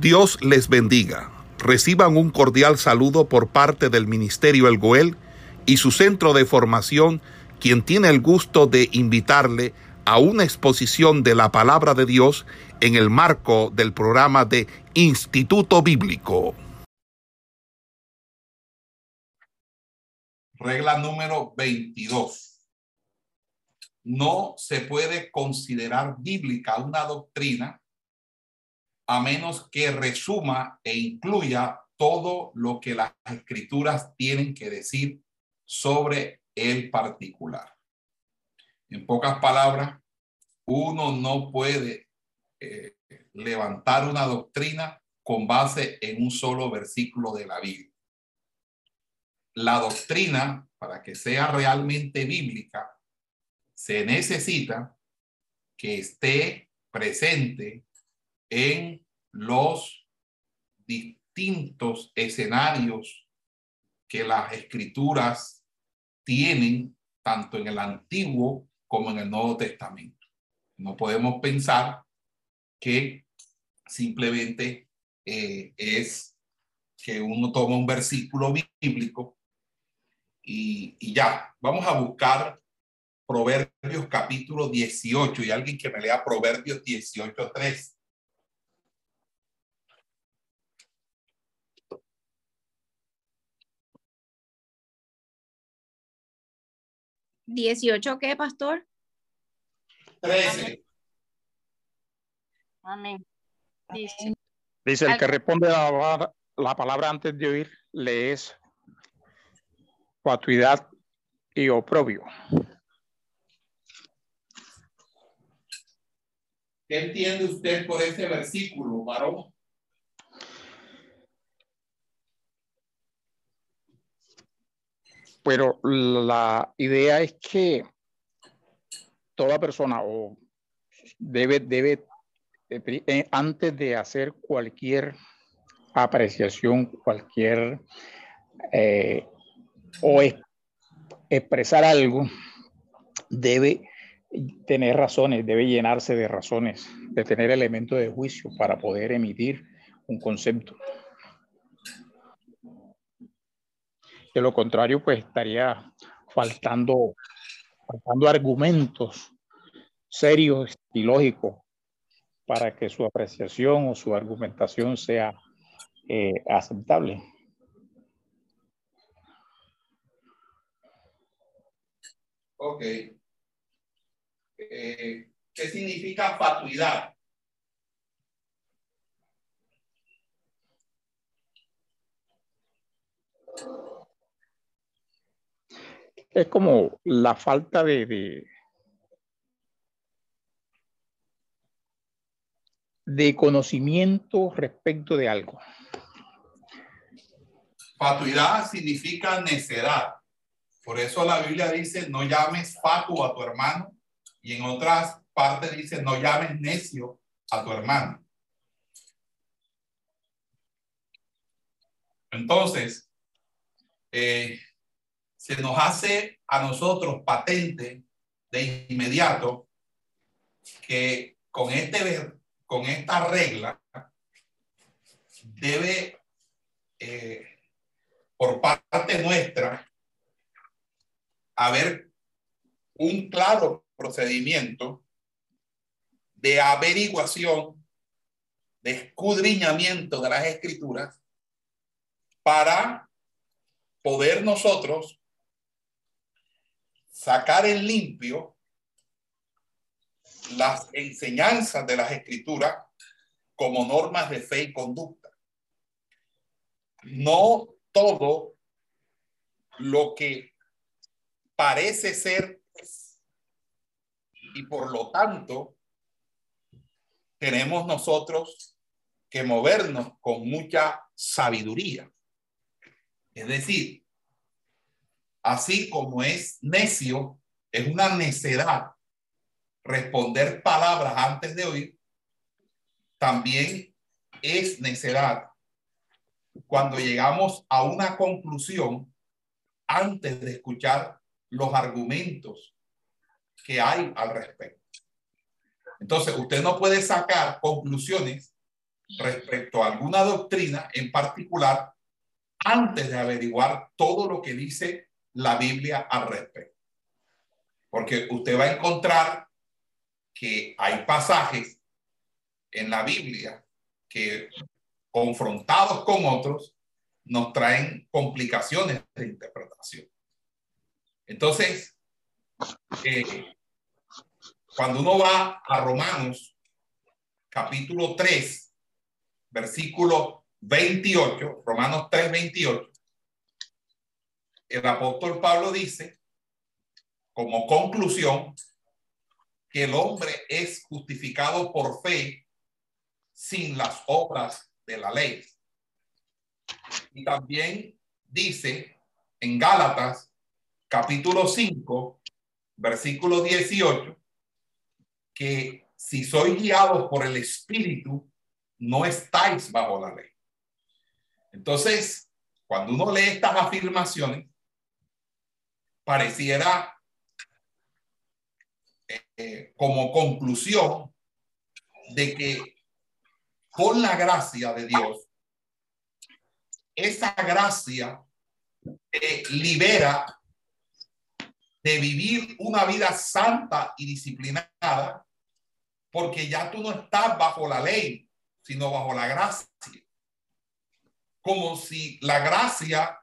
Dios les bendiga. Reciban un cordial saludo por parte del Ministerio El Goel y su centro de formación, quien tiene el gusto de invitarle a una exposición de la palabra de Dios en el marco del programa de Instituto Bíblico. Regla número 22. No se puede considerar bíblica una doctrina a menos que resuma e incluya todo lo que las escrituras tienen que decir sobre el particular. En pocas palabras, uno no puede eh, levantar una doctrina con base en un solo versículo de la Biblia. La doctrina, para que sea realmente bíblica, se necesita que esté presente en los distintos escenarios que las escrituras tienen tanto en el Antiguo como en el Nuevo Testamento. No podemos pensar que simplemente eh, es que uno toma un versículo bíblico y, y ya, vamos a buscar Proverbios capítulo 18 y alguien que me lea Proverbios 18, 3. 18, ¿qué, pastor? 13. Amén. Dice, Dice el que responde la, la, palabra antes de oír, le es fatuidad y oprobio. ¿Qué entiende usted por ese versículo, varón? Pero la idea es que toda persona o debe, debe eh, eh, antes de hacer cualquier apreciación, cualquier eh, o expresar algo, debe tener razones, debe llenarse de razones, de tener elementos de juicio para poder emitir un concepto. De lo contrario, pues estaría faltando, faltando argumentos serios y lógicos para que su apreciación o su argumentación sea eh, aceptable. Ok. Eh, ¿Qué significa fatuidad? Es como la falta de, de, conocimiento respecto de algo. Fatuidad significa necedad. Por eso la Biblia dice, no llames fatuo a tu hermano. Y en otras partes dice, no llames necio a tu hermano. Entonces, eh, se nos hace a nosotros patente de inmediato que con, este, con esta regla debe, eh, por parte nuestra, haber un claro procedimiento de averiguación, de escudriñamiento de las escrituras para poder nosotros sacar en limpio las enseñanzas de las escrituras como normas de fe y conducta. No todo lo que parece ser y por lo tanto tenemos nosotros que movernos con mucha sabiduría. Es decir, así como es necio, es una necedad responder palabras antes de oír, también es necedad cuando llegamos a una conclusión antes de escuchar los argumentos que hay al respecto. Entonces, usted no puede sacar conclusiones respecto a alguna doctrina en particular antes de averiguar todo lo que dice la Biblia al respecto. Porque usted va a encontrar que hay pasajes en la Biblia que confrontados con otros nos traen complicaciones de interpretación. Entonces, eh, cuando uno va a Romanos capítulo 3, versículo 28, Romanos 3, 28, el apóstol Pablo dice, como conclusión, que el hombre es justificado por fe sin las obras de la ley. Y también dice en Gálatas capítulo 5, versículo 18, que si sois guiados por el Espíritu, no estáis bajo la ley. Entonces, cuando uno lee estas afirmaciones, pareciera eh, como conclusión de que con la gracia de Dios, esa gracia libera de vivir una vida santa y disciplinada, porque ya tú no estás bajo la ley, sino bajo la gracia. Como si la gracia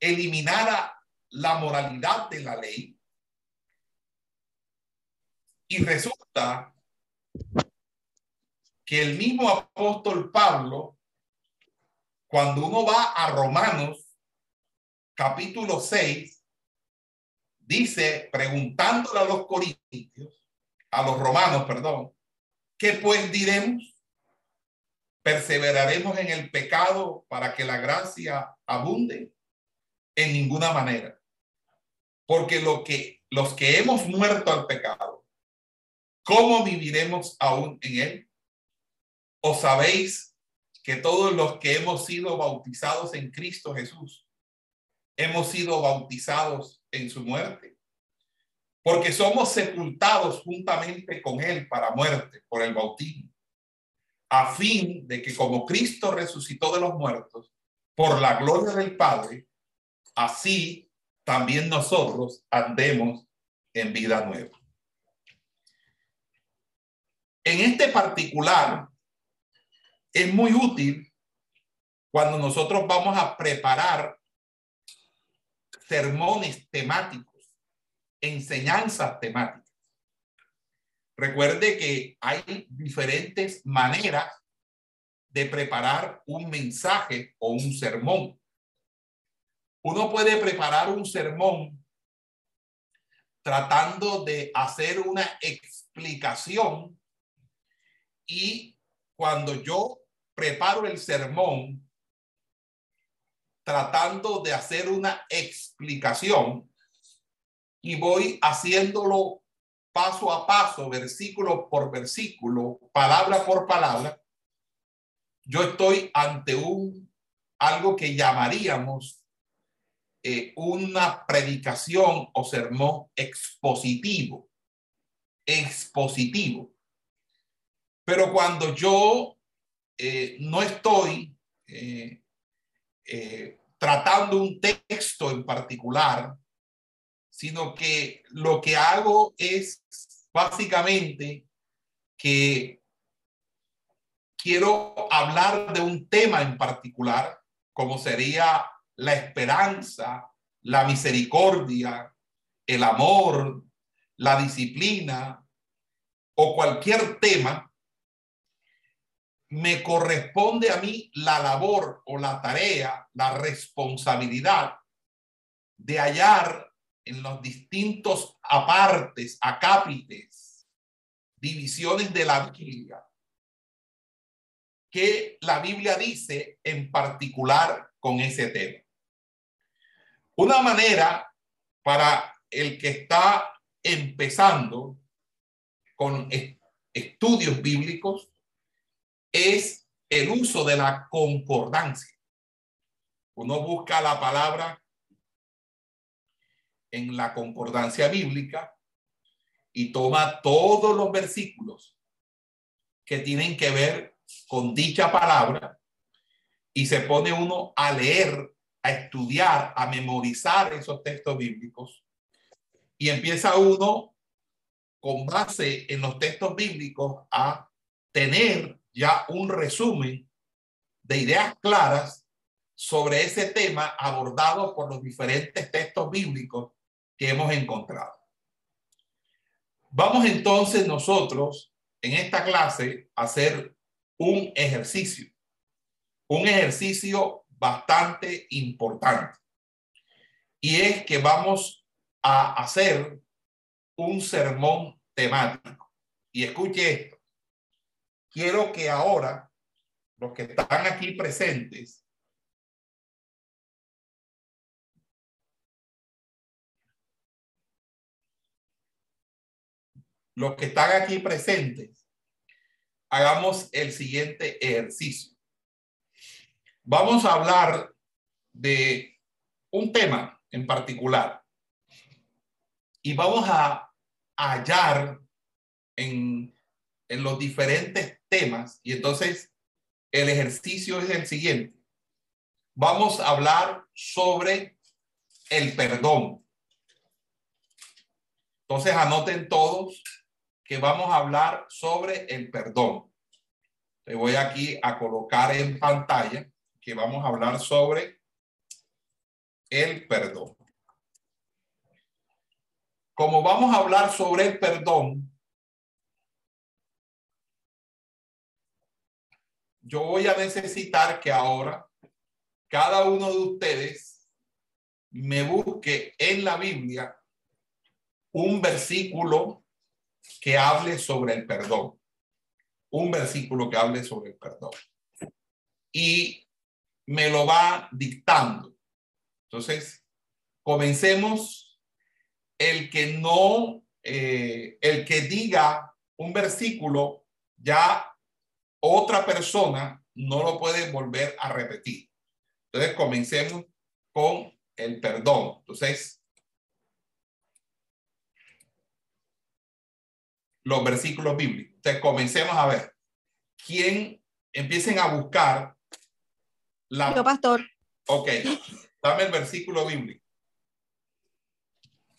eliminara la moralidad de la ley. Y resulta que el mismo apóstol Pablo, cuando uno va a Romanos capítulo 6, dice, preguntándole a los corintios, a los romanos, perdón, ¿qué pues diremos? ¿Perseveraremos en el pecado para que la gracia abunde? En ninguna manera. Porque lo que los que hemos muerto al pecado, ¿cómo viviremos aún en él? ¿O sabéis que todos los que hemos sido bautizados en Cristo Jesús, hemos sido bautizados en su muerte? Porque somos sepultados juntamente con él para muerte por el bautismo, a fin de que como Cristo resucitó de los muertos, por la gloria del Padre, así también nosotros andemos en vida nueva. En este particular, es muy útil cuando nosotros vamos a preparar sermones temáticos, enseñanzas temáticas. Recuerde que hay diferentes maneras de preparar un mensaje o un sermón. Uno puede preparar un sermón tratando de hacer una explicación y cuando yo preparo el sermón tratando de hacer una explicación y voy haciéndolo paso a paso, versículo por versículo, palabra por palabra, yo estoy ante un algo que llamaríamos eh, una predicación o sermón expositivo. Expositivo. Pero cuando yo eh, no estoy eh, tratando un texto en particular, sino que lo que hago es básicamente que quiero hablar de un tema en particular, como sería la esperanza, la misericordia, el amor, la disciplina o cualquier tema me corresponde a mí la labor o la tarea, la responsabilidad de hallar en los distintos apartes, acápites, divisiones de la Biblia, que la Biblia dice en particular con ese tema. Una manera para el que está empezando con estudios bíblicos es el uso de la concordancia. Uno busca la palabra en la concordancia bíblica y toma todos los versículos que tienen que ver con dicha palabra y se pone uno a leer, a estudiar, a memorizar esos textos bíblicos y empieza uno con base en los textos bíblicos a tener ya un resumen de ideas claras sobre ese tema abordado por los diferentes textos bíblicos que hemos encontrado. Vamos entonces nosotros en esta clase a hacer un ejercicio, un ejercicio bastante importante. Y es que vamos a hacer un sermón temático. Y escuche esto. Quiero que ahora los que están aquí presentes los que están aquí presentes, hagamos el siguiente ejercicio. Vamos a hablar de un tema en particular y vamos a hallar en, en los diferentes temas y entonces el ejercicio es el siguiente. Vamos a hablar sobre el perdón. Entonces anoten todos que vamos a hablar sobre el perdón. Te voy aquí a colocar en pantalla que vamos a hablar sobre el perdón. Como vamos a hablar sobre el perdón, yo voy a necesitar que ahora cada uno de ustedes me busque en la Biblia un versículo que hable sobre el perdón. Un versículo que hable sobre el perdón. Y me lo va dictando. Entonces, comencemos. El que no, eh, el que diga un versículo, ya otra persona no lo puede volver a repetir. Entonces, comencemos con el perdón. Entonces, los versículos bíblicos. Entonces, comencemos a ver. ¿Quién empiecen a buscar la... Yo, pastor. Ok, dame el versículo bíblico.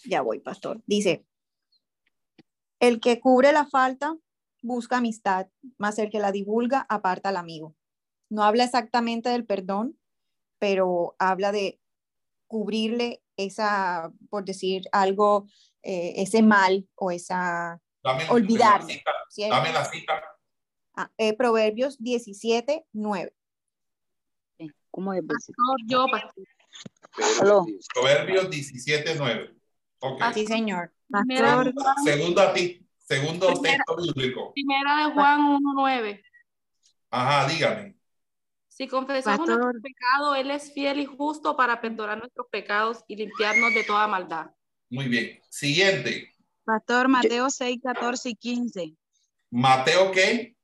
Ya voy, pastor. Dice, el que cubre la falta busca amistad, más el que la divulga aparta al amigo. No habla exactamente del perdón, pero habla de cubrirle esa, por decir algo, eh, ese mal o esa olvidar. Dame la cita. Ah, eh, Proverbios 17, 9. ¿Cómo es? Pastor, yo, pastor. Proverbios 17, 9. Okay. Sí, señor. Segundo a ti. Segundo texto bíblico. Primera de Juan 1, 9. Ajá, dígame. Si confesamos nuestro pecado, Él es fiel y justo para perdonar nuestros pecados y limpiarnos de toda maldad. Muy bien. Siguiente. Pastor Mateo 6, 14 y 15. ¿Mateo qué?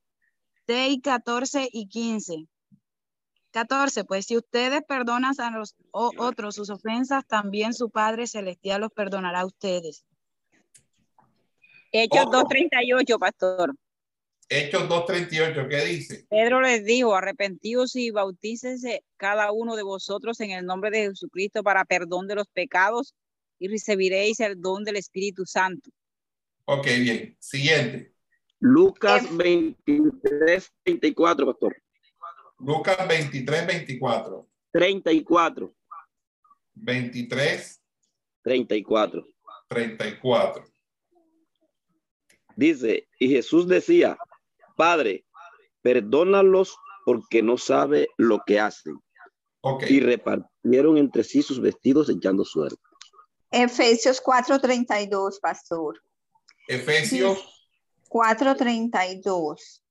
6, 14 y 15. 14. Pues si ustedes perdonan a los otros sus ofensas, también su Padre Celestial los perdonará a ustedes. Hechos 2.38, pastor. Hechos 2.38, ¿qué dice? Pedro les dijo, arrepentidos y bautícese cada uno de vosotros en el nombre de Jesucristo para perdón de los pecados y recibiréis el don del Espíritu Santo. Ok, bien. Siguiente. Lucas 23, 24, pastor. Lucas 23, 24. 34. 23. 34. 34. Dice, y Jesús decía, Padre, perdónalos porque no sabe lo que hacen. Okay. Y repartieron entre sí sus vestidos echando suerte. Efesios 4:32, pastor. Efesios 4:32.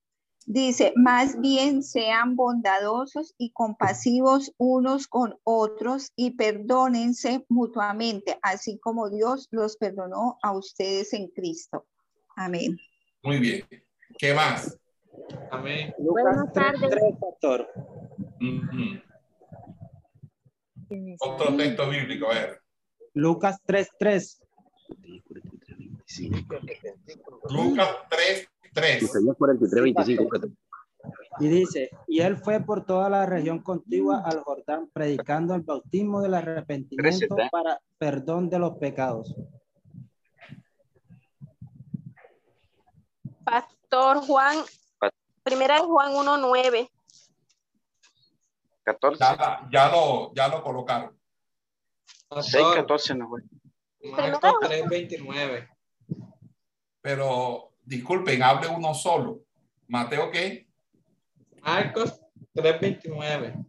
Dice, más bien sean bondadosos y compasivos unos con otros y perdónense mutuamente, así como Dios los perdonó a ustedes en Cristo. Amén. Muy bien. ¿Qué más? Amén. Buenas tardes. pastor. Otro texto bíblico, a ver. Lucas 3.3. Lucas 3, 3. Isaías 43, 25. Y dice, y él fue por toda la región contigua al Jordán, predicando el bautismo del arrepentimiento para perdón de los pecados. Pastor Juan, primera de Juan 1.9. 14. Ya, ya lo, ya lo colocaron. 6, 14 no fue. Marcos 3.29. Pero disculpen, hable uno solo. Mateo, ¿qué? Marcos 3.29.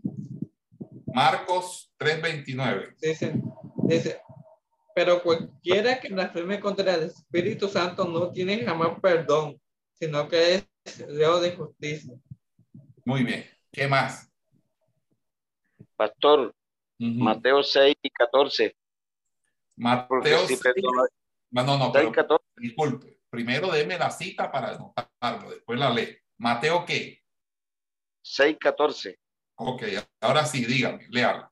Marcos 3:29. Dice, dice, pero cualquiera que blasfeme contra el Espíritu Santo no tiene jamás perdón, sino que es reo de justicia. Muy bien. ¿Qué más? Pastor. Mateo 6 y 14. Porque Mateo si 6. perdona- No, no, no, 6 pero y 14. disculpe. Primero deme la cita para anotarlo, después la ley. Mateo, ¿qué? 6, 14. Ok, ahora sí, dígame, léala.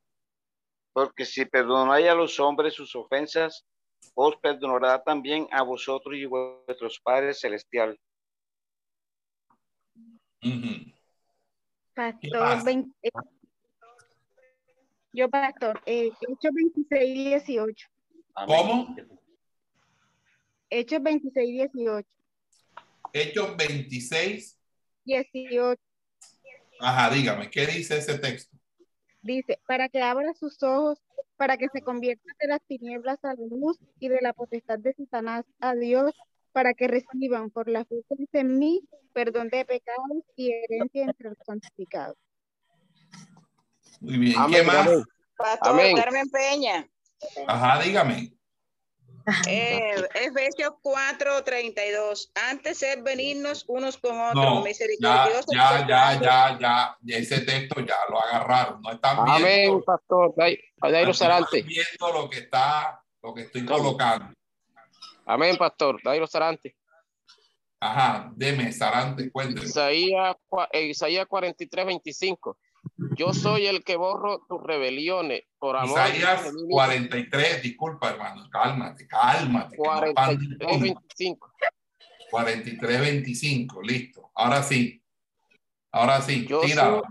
Porque si perdonáis a los hombres sus ofensas, os perdonará también a vosotros y vuestros padres celestial. Pastor, 20, eh, yo pastor, eh, Hechos 26 y 18. Amén. ¿Cómo? Hechos 26 y 18. Hechos 26. 18 Ajá, dígame, ¿qué dice ese texto? dice, para que abra sus ojos, para que se conviertan de las tinieblas a la luz y de la potestad de Satanás a Dios, para que reciban por la fe que es en mí perdón de pecados y herencia entre los santificados. Muy bien, ¿qué Amén, más? Pastor Amén. Carmen Peña. Ajá, dígame. Eh, Efesios 4, 32. Antes ser benignos unos con otros, No, ya, misericordiosos. ya, ya, ya, ya, ya, ese texto ya lo agarraron. No están Amén, viendo, pastor. Dai- Dairo no están Sarante. viendo lo que está, lo que estoy colocando. Amén, pastor. Dairo Sarante. Ajá, deme, Sarante, cuénteme. Isaías, eh, Isaías 43, 25. Yo soy el que borro tus rebeliones por amor Isaías de mí mismo. 43, disculpa, hermano, cálmate, cálmate. que no 43, pan- 25. 43, 25, listo. Ahora sí. Ahora sí, Yo tira,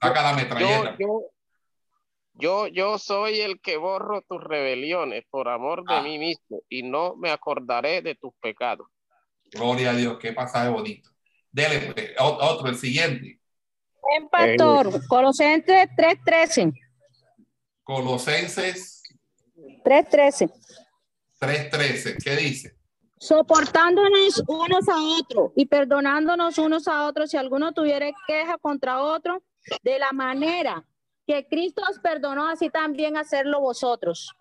saca la metralleta. yo, yo, yo soy el que borro tus rebeliones por amor de Ah. mí mismo y no me acordaré de tus pecados. Gloria a Dios, qué pasaje bonito. Dele, pues, otro, el siguiente. Buen pastor, Colosenses 3:13. Colosenses 3:13. 3:13, ¿qué dice? Soportándonos unos a otros y perdonándonos unos a otros si alguno tuviera queja contra otro, de la manera que Cristo os perdonó, así también hacerlo vosotros.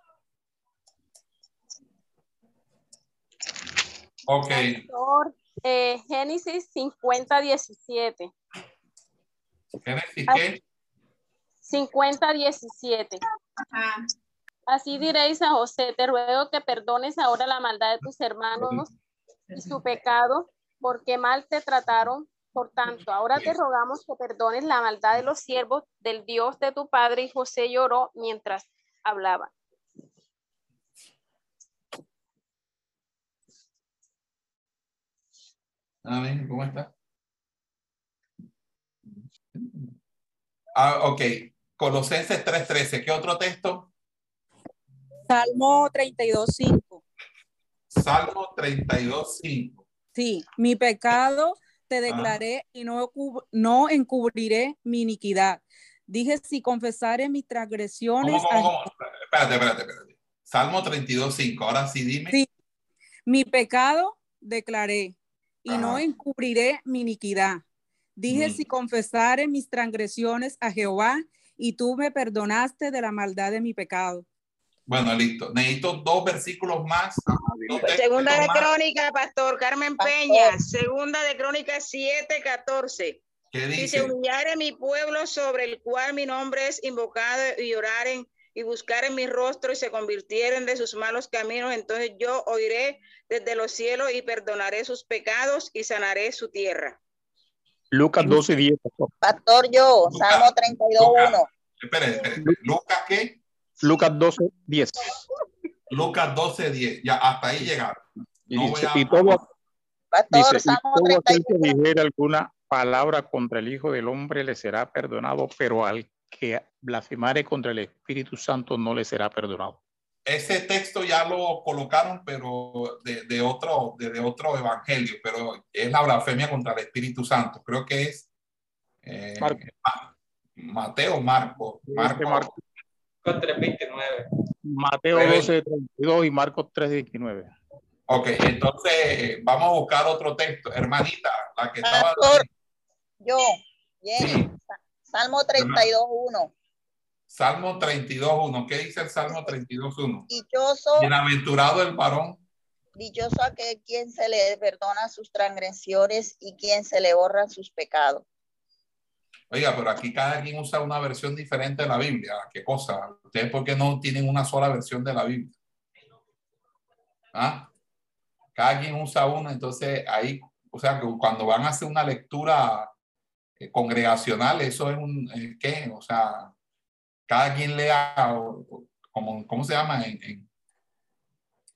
Ok, Pastor, eh, Génesis 50, 17. Génesis. ¿qué? 50, 17. Así diréis a José, te ruego que perdones ahora la maldad de tus hermanos y su pecado, porque mal te trataron. Por tanto, ahora te rogamos que perdones la maldad de los siervos del Dios de tu padre. Y José lloró mientras hablaba. Amén, ¿cómo está? Ah, ok, Colosenses 3:13, ¿qué otro texto? Salmo 32.5. Salmo 32:5. Sí, mi pecado te declaré y no, cub- no encubriré mi iniquidad. Dije, si confesare mis transgresiones, ¿Cómo, cómo, cómo? Espérate, espérate, espérate. Salmo 32:5, ahora sí dime. Sí. mi pecado declaré y no Ajá. encubriré mi iniquidad. Dije, Mm. si confesare mis transgresiones a Jehová y tú me perdonaste de la maldad de mi pecado. Bueno, listo. Necesito dos versículos más. dos textos Segunda de más. Crónica, Pastor Carmen Peña. Segunda de Crónica 7, 14. ¿Qué Si se dice? humillare mi pueblo sobre el cual mi nombre es invocado y oraren y buscaren mi rostro y se convirtieren de sus malos caminos, entonces yo oiré desde los cielos y perdonaré sus pecados y sanaré su tierra. Lucas 12, 10. pastor. Pastor, yo, Salmo 32, 1. Espere, espere. ¿Lucas qué? Lucas 12, 10. Lucas 12, 10. Ya, hasta ahí llegaron. Y, No dice, voy a- y todo, Pastor, Dice, y Salmo todo aquel 31. que dijere alguna palabra contra el Hijo del Hombre le será perdonado, pero al que blasfemare contra el Espíritu Santo no le será perdonado. Ese texto ya lo colocaron, pero de, de otro, de, de otro evangelio, pero es la blasfemia contra el Espíritu Santo. Creo que es eh, Ma- Mateo, Marco, Marco, Marco. Con 329. Mateo Rebel. 12, 32 y Marcos 3, 19. Ok, entonces vamos a buscar otro texto. Hermanita, la que estaba. Pastor, yo, bien. Salmo 32, 1. Salmo 32.1. ¿Qué dice el Salmo 32.1? Dichoso, Bienaventurado el varón. dichoso aquel quien se le perdona sus transgresiones y quien se le borran sus pecados. Oiga, pero aquí cada quien usa una versión diferente de la Biblia. ¿Qué cosa? ¿Ustedes por qué no tienen una sola versión de la Biblia? ¿Ah? Cada quien usa una, entonces ahí, o sea, cuando van a hacer una lectura eh, congregacional, eso es un, eh, ¿qué? O sea, cada quien lea, o- o- como, ¿cómo se llama? En- en-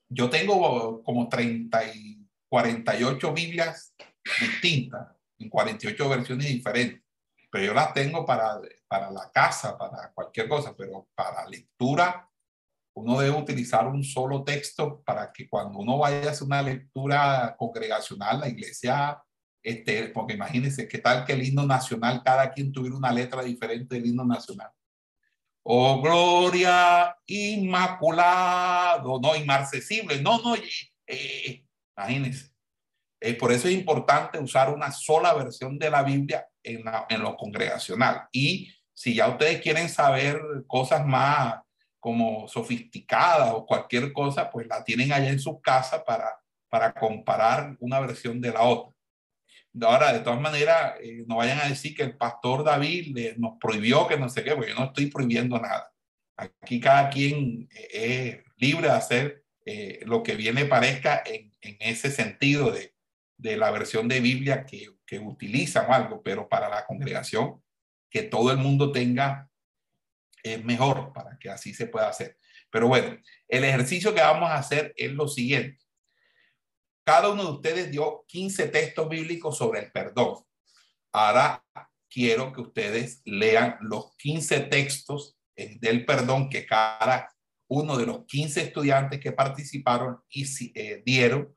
yo tengo como 30 y 48 Biblias distintas, en 48 versiones diferentes, pero yo las tengo para, para la casa, para cualquier cosa, pero para lectura, uno debe utilizar un solo texto para que cuando uno vaya a hacer una lectura congregacional, la iglesia, este, porque imagínense qué tal que el himno nacional, cada quien tuviera una letra diferente del himno nacional. Oh, gloria inmaculado, no, inmarcesible, no, no, eh, imagínense. Eh, por eso es importante usar una sola versión de la Biblia en, en lo congregacional. Y si ya ustedes quieren saber cosas más como sofisticadas o cualquier cosa, pues la tienen allá en su casa para, para comparar una versión de la otra. Ahora, de todas maneras, eh, no vayan a decir que el pastor David le- nos prohibió que no sé qué, porque yo no estoy prohibiendo nada. Aquí cada quien eh, es libre de hacer eh, lo que viene parezca en, ese sentido de, de la versión de Biblia que, que utilizan o algo, pero para la congregación, que todo el mundo tenga es mejor para que así se pueda hacer. Pero bueno, el ejercicio que vamos a hacer es lo siguiente. Cada uno de ustedes dio 15 textos bíblicos sobre el perdón. Ahora quiero que ustedes lean los 15 textos eh, del perdón que cada uno de los 15 estudiantes que participaron y eh, dieron.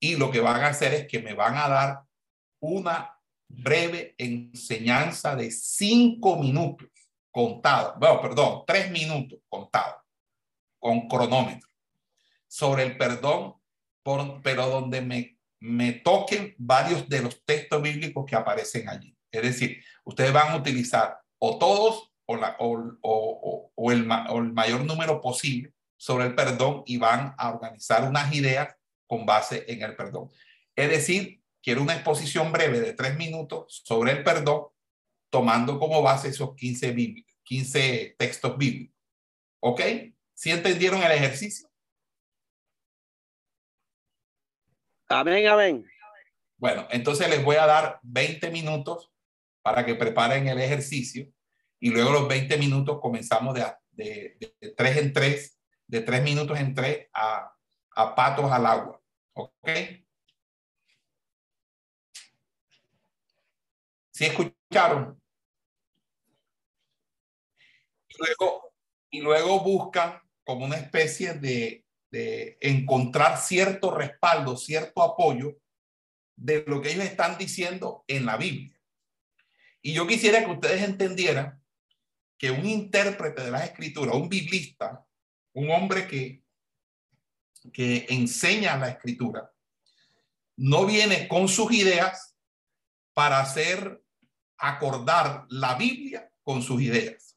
Y lo que van a hacer es que me van a dar una breve enseñanza de cinco minutos contado, bueno, perdón, tres minutos contado con cronómetro sobre el perdón, pero donde me, me toquen varios de los textos bíblicos que aparecen allí. Es decir, ustedes van a utilizar o todos o, la, o, o, o, el, ma- el mayor número posible sobre el perdón y van a organizar unas ideas con base en el perdón. Es decir, quiero una exposición breve de tres minutos sobre el perdón, tomando como base esos 15, bíbli- 15 textos bíblicos. ¿Ok? ¿Sí entendieron el ejercicio? Amén, amén. Bueno, entonces les voy a dar 20 minutos para que preparen el ejercicio y luego los 20 minutos comenzamos de, de, de, tres en tres, de tres minutos en tres a, a patos al agua. ¿Ok? ¿Sí escucharon? Y luego, y luego buscan como una especie de, de encontrar cierto respaldo, cierto apoyo de lo que ellos están diciendo en la Biblia. Y yo quisiera que ustedes entendieran que un intérprete de las escrituras, un biblista, un hombre que, que enseña la escritura, no viene con sus ideas para hacer acordar la Biblia con sus ideas,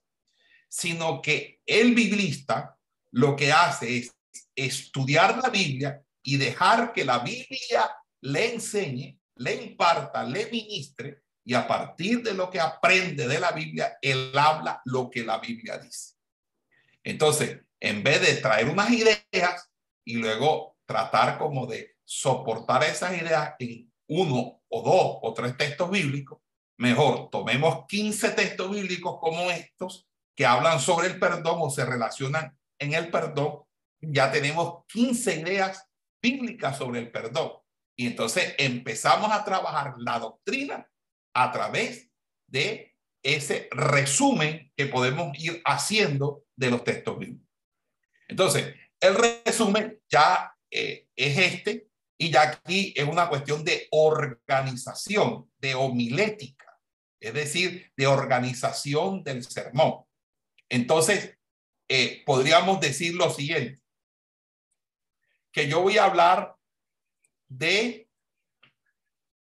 sino que el biblista lo que hace es estudiar la Biblia y dejar que la Biblia le enseñe, le imparta, le ministre y a partir de lo que aprende de la Biblia, él habla lo que la Biblia dice. Entonces, en vez de traer unas ideas y luego tratar como de soportar esas ideas en uno o dos o tres textos bíblicos, mejor tomemos 15 textos bíblicos como estos que hablan sobre el perdón o se relacionan en el perdón. Ya tenemos 15 ideas bíblicas sobre el perdón. Y entonces empezamos a trabajar la doctrina a través de ese resumen que podemos ir haciendo de los textos bíblicos. Entonces, el resumen ya eh, es este y ya aquí es una cuestión de organización, de homilética, es decir, de organización del sermón. Entonces, eh, podríamos decir lo siguiente, que yo voy a hablar de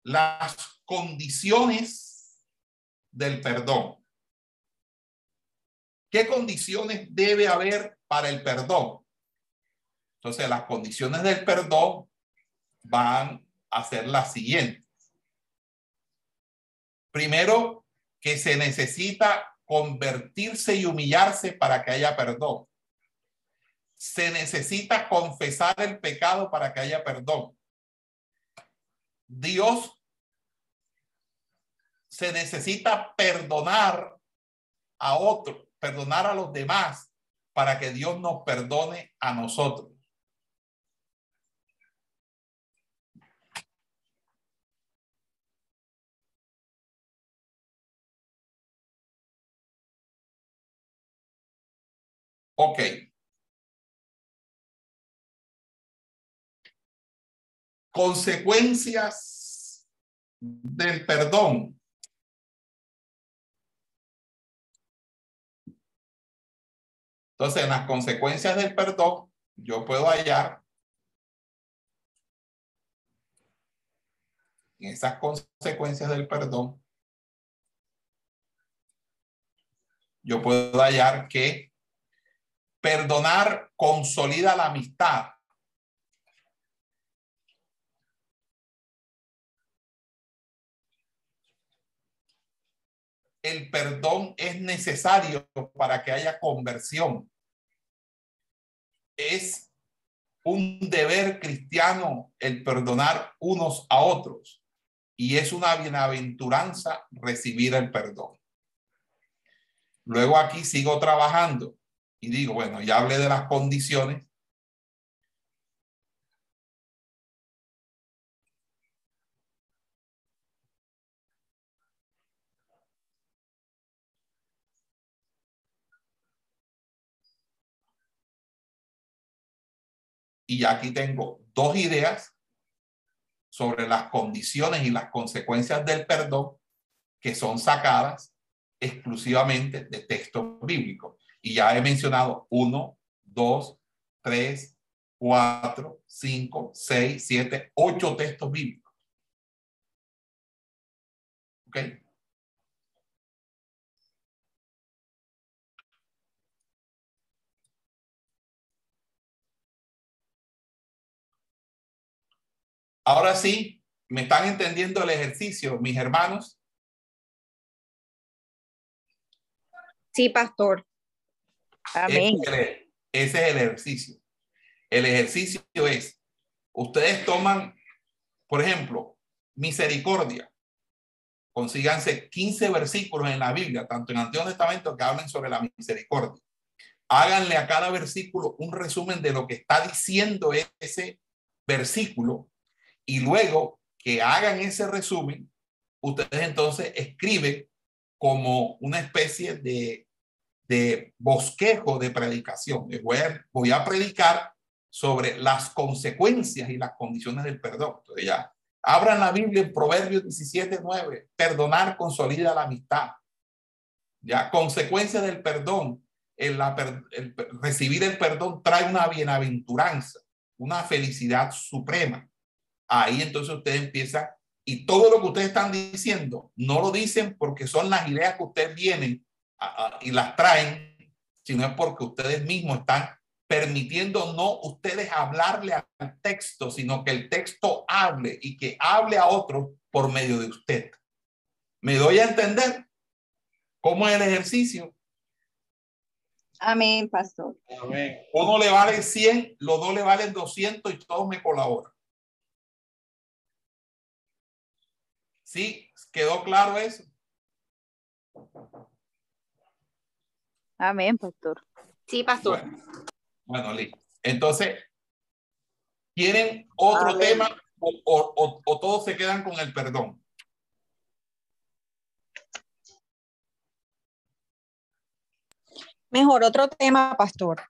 las condiciones del perdón. ¿Qué condiciones debe haber para el perdón? Entonces, las condiciones del perdón van a ser las siguientes. Primero, que se necesita convertirse y humillarse para que haya perdón. Se necesita confesar el pecado para que haya perdón. Dios se necesita perdonar a otros, perdonar a los demás para que Dios nos perdone a nosotros. Ok. Consecuencias del perdón. Entonces, en las consecuencias del perdón, yo puedo hallar en esas consecuencias del perdón, yo puedo hallar que perdonar consolida la amistad. El perdón es necesario para que haya conversión. Es un deber cristiano el perdonar unos a otros y es una bienaventuranza recibir el perdón. Luego aquí sigo trabajando y digo, bueno, ya hablé de las condiciones. Y aquí tengo dos ideas sobre las condiciones y las consecuencias del perdón que son sacadas exclusivamente de textos bíblicos. Y ya he mencionado uno, dos, tres, cuatro, cinco, seis, siete, ocho textos bíblicos. ¿Ok? Ahora sí, ¿me están entendiendo el ejercicio, mis hermanos? Sí, pastor. Amén. Ese es el ejercicio. El ejercicio es, ustedes toman, por ejemplo, misericordia. Consíganse 15 versículos en la Biblia, tanto en Antiguo Testamento, que hablen sobre la misericordia. Háganle a cada versículo un resumen de lo que está diciendo ese versículo y luego que hagan ese resumen, ustedes entonces escriben como una especie de de bosquejo de predicación. Voy a, voy a predicar sobre las consecuencias y las condiciones del perdón. Entonces ya, abran la Biblia en Proverbios 17, 9. Perdonar consolida la amistad. Ya, consecuencias del perdón. El, el, recibir el perdón trae una bienaventuranza, una felicidad suprema. Ahí entonces ustedes empiezan y todo lo que ustedes están diciendo no lo dicen porque son las ideas que ustedes vienen y las traen, sino es porque ustedes mismos están permitiendo no ustedes hablarle al texto, sino que el texto hable y que hable a otros por medio de usted. ¿Me doy a entender cómo es el ejercicio? Amén, pastor. Uno le vale 100, los dos le valen 200 y todos me colaboran. ¿Sí? ¿Quedó claro eso? Amén, pastor. Sí, pastor. Bueno, listo. Entonces, ¿quieren otro tema o, o todos se quedan con el perdón? Mejor otro tema, pastor.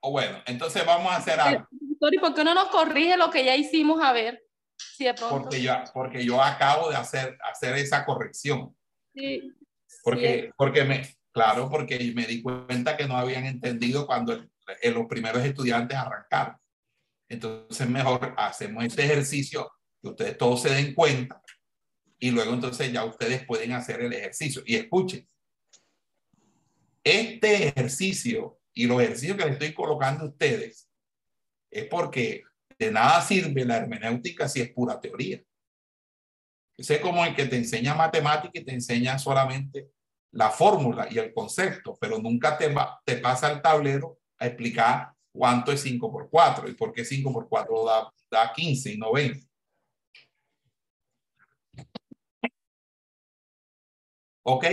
O bueno, entonces vamos a hacer algo. ¿y por qué no nos corrige lo que ya hicimos a ver? De pronto... Porque yo, porque yo acabo de hacer, hacer esa corrección. Sí. Porque, sí. porque me, claro, porque me di cuenta que no habían entendido cuando el, el, los primeros estudiantes arrancaron. Entonces mejor hacemos este ejercicio que ustedes todos se den cuenta y luego entonces ya ustedes pueden hacer el ejercicio. Y escuchen, este ejercicio y los ejercicios que les estoy colocando a ustedes es porque de nada sirve la hermenéutica si es pura teoría. Ese es como el que te enseña matemática y te enseña solamente la fórmula y el concepto, pero nunca te, va, te pasa al tablero a explicar cuánto es 5 por 4 y por qué 5 por 4 da, da 15 y no 20. ¿Ok?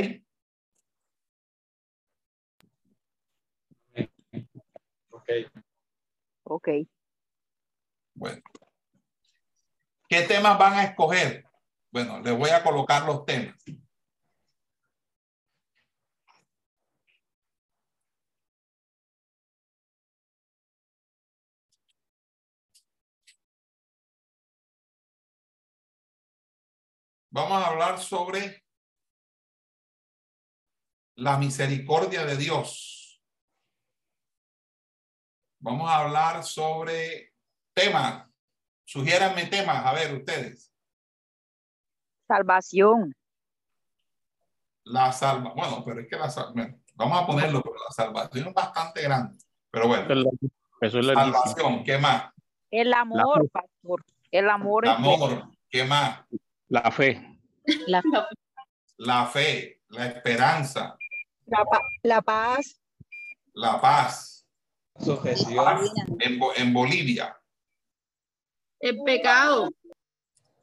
Ok. Ok. Bueno. ¿Qué temas van a escoger? Bueno, les voy a colocar los temas. Vamos a hablar sobre la misericordia de Dios. Vamos a hablar sobre temas. Sugiéranme temas, a ver ustedes. Salvación. La salva, bueno, pero es que la bueno, vamos a ponerlo, pero la salvación es bastante grande. Pero bueno, Eso es salvación, ¿qué más? El amor, pastor. El amor. El amor, ¿qué más? La fe. La, La fe, la esperanza, la, la paz. la paz. Sujeción. En, Bo- en Bolivia, El pecado.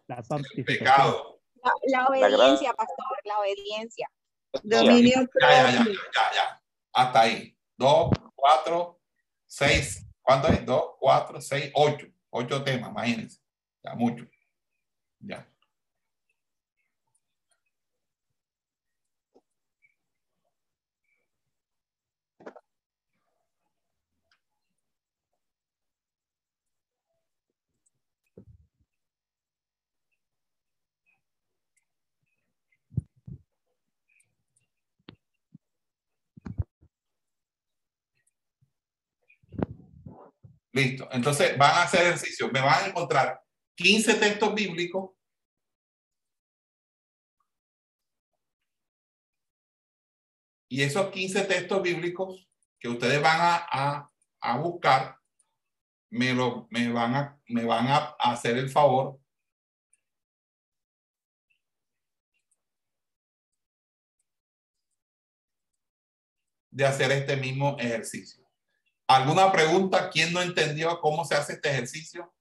La el santificación. pecado. La, la obediencia, pastor, la obediencia. Dominio ya, ya, ya, ya, ya. Hasta ahí. Dos, cuatro, seis. ¿Cuánto es? Dos, cuatro, seis, ocho. Ocho temas, imagínense. Ya, mucho. Ya. Listo. Entonces van a hacer ejercicio. Me van a encontrar 15 textos bíblicos. Y esos 15 textos bíblicos que ustedes van a, a, buscar, me, lo, me, van a, me van a hacer el favor de hacer este mismo ejercicio. ¿Alguna pregunta? ¿Quién no entendió cómo se hace este ejercicio?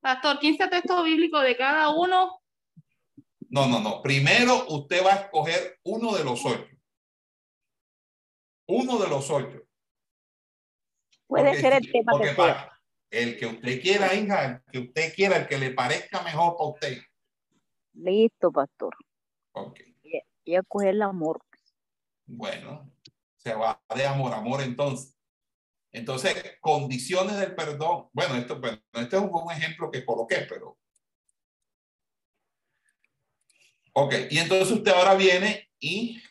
Pastor, 15 textos bíblicos de cada uno. No, no, no. Primero usted va a escoger uno de los ocho. Uno de los ocho. Puede Porque ser el tema porque que para- El que usted quiera, hija, el que usted quiera, el que le parezca mejor para usted. Listo, pastor. Ok. Y, y a coger el amor. Bueno, se va de amor amor entonces. Entonces, condiciones del perdón. Bueno, esto, bueno, este es un, un ejemplo que coloqué, pero. Ok, y entonces usted ahora viene y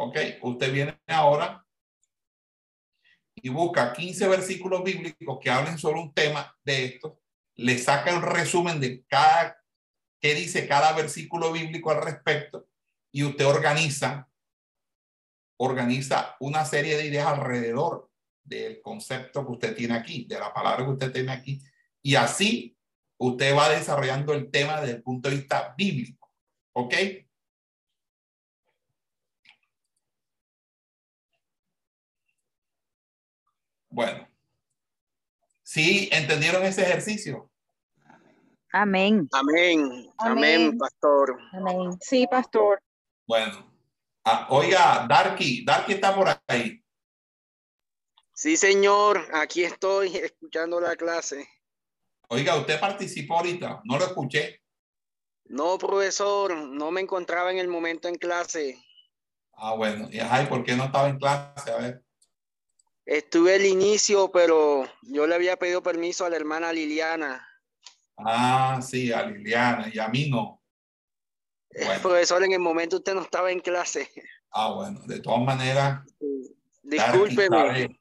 Ok, usted viene ahora y busca 15 versículos bíblicos que hablen sobre un tema de esto, le saca el resumen de cada, qué dice cada versículo bíblico al respecto y usted organiza, organiza una serie de ideas alrededor del concepto que usted tiene aquí, de la palabra que usted tiene aquí, y así usted va desarrollando el tema desde el punto de vista bíblico. ¿Ok? Bueno, ¿sí entendieron ese ejercicio? Amén. Amén. Amén, pastor. Amén. Sí, pastor. Bueno. Ah, oiga, Darky, Darky está por ahí. Sí, señor. Aquí estoy escuchando la clase. Oiga, usted participó ahorita. No lo escuché. No, profesor. No me encontraba en el momento en clase. Ah, bueno. ¿Y ay, por qué no estaba en clase? A ver. Estuve al inicio, pero yo le había pedido permiso a la hermana Liliana. Ah, sí, a Liliana y a mí no. Bueno. Profesor, en el momento usted no estaba en clase. Ah, bueno, de todas maneras. Discúlpeme.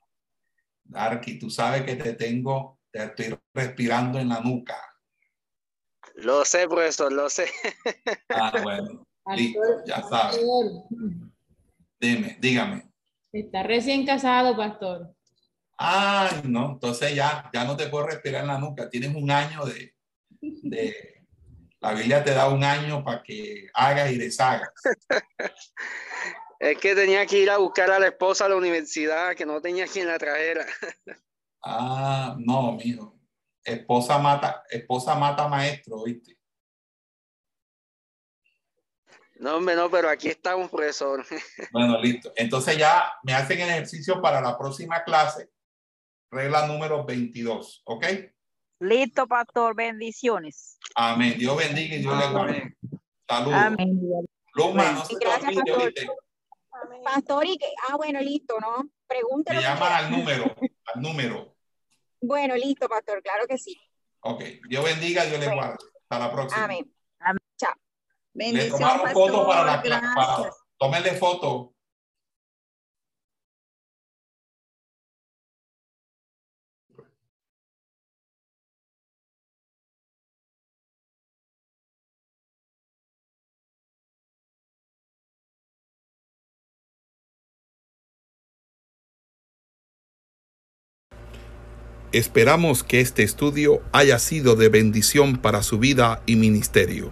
Darky, tú sabes que te tengo, te estoy respirando en la nuca. Lo sé, profesor, lo sé. Ah, bueno, listo, ya sabes. Dime, dígame. Está recién casado, pastor. Ay, no, entonces ya, ya no te puedo respirar en la nuca. Tienes un año de, de la Biblia te da un año para que hagas y deshagas. Es que tenía que ir a buscar a la esposa a la universidad, que no tenía quien la trajera. Ah, no, mijo. Esposa mata, esposa mata maestro, ¿viste? No, hombre, no, pero aquí estamos, profesor. Bueno, listo. Entonces ya me hacen el ejercicio para la próxima clase. Regla número 22, ¿ok? Listo, pastor. Bendiciones. Amén. Dios bendiga y Dios le guarde. Saludos. Amén. Luma, no se te Gracias, olvide, pastor. y que, ah, bueno, listo, ¿no? Pregúntelo. Me llaman al número, al número. Bueno, listo, pastor, claro que sí. Ok. Dios bendiga y Dios le guarde. Hasta la próxima. Amén. Le tomaron fotos para la clase. para- Tómenle foto. Esperamos que este estudio haya sido de bendición para su vida y ministerio.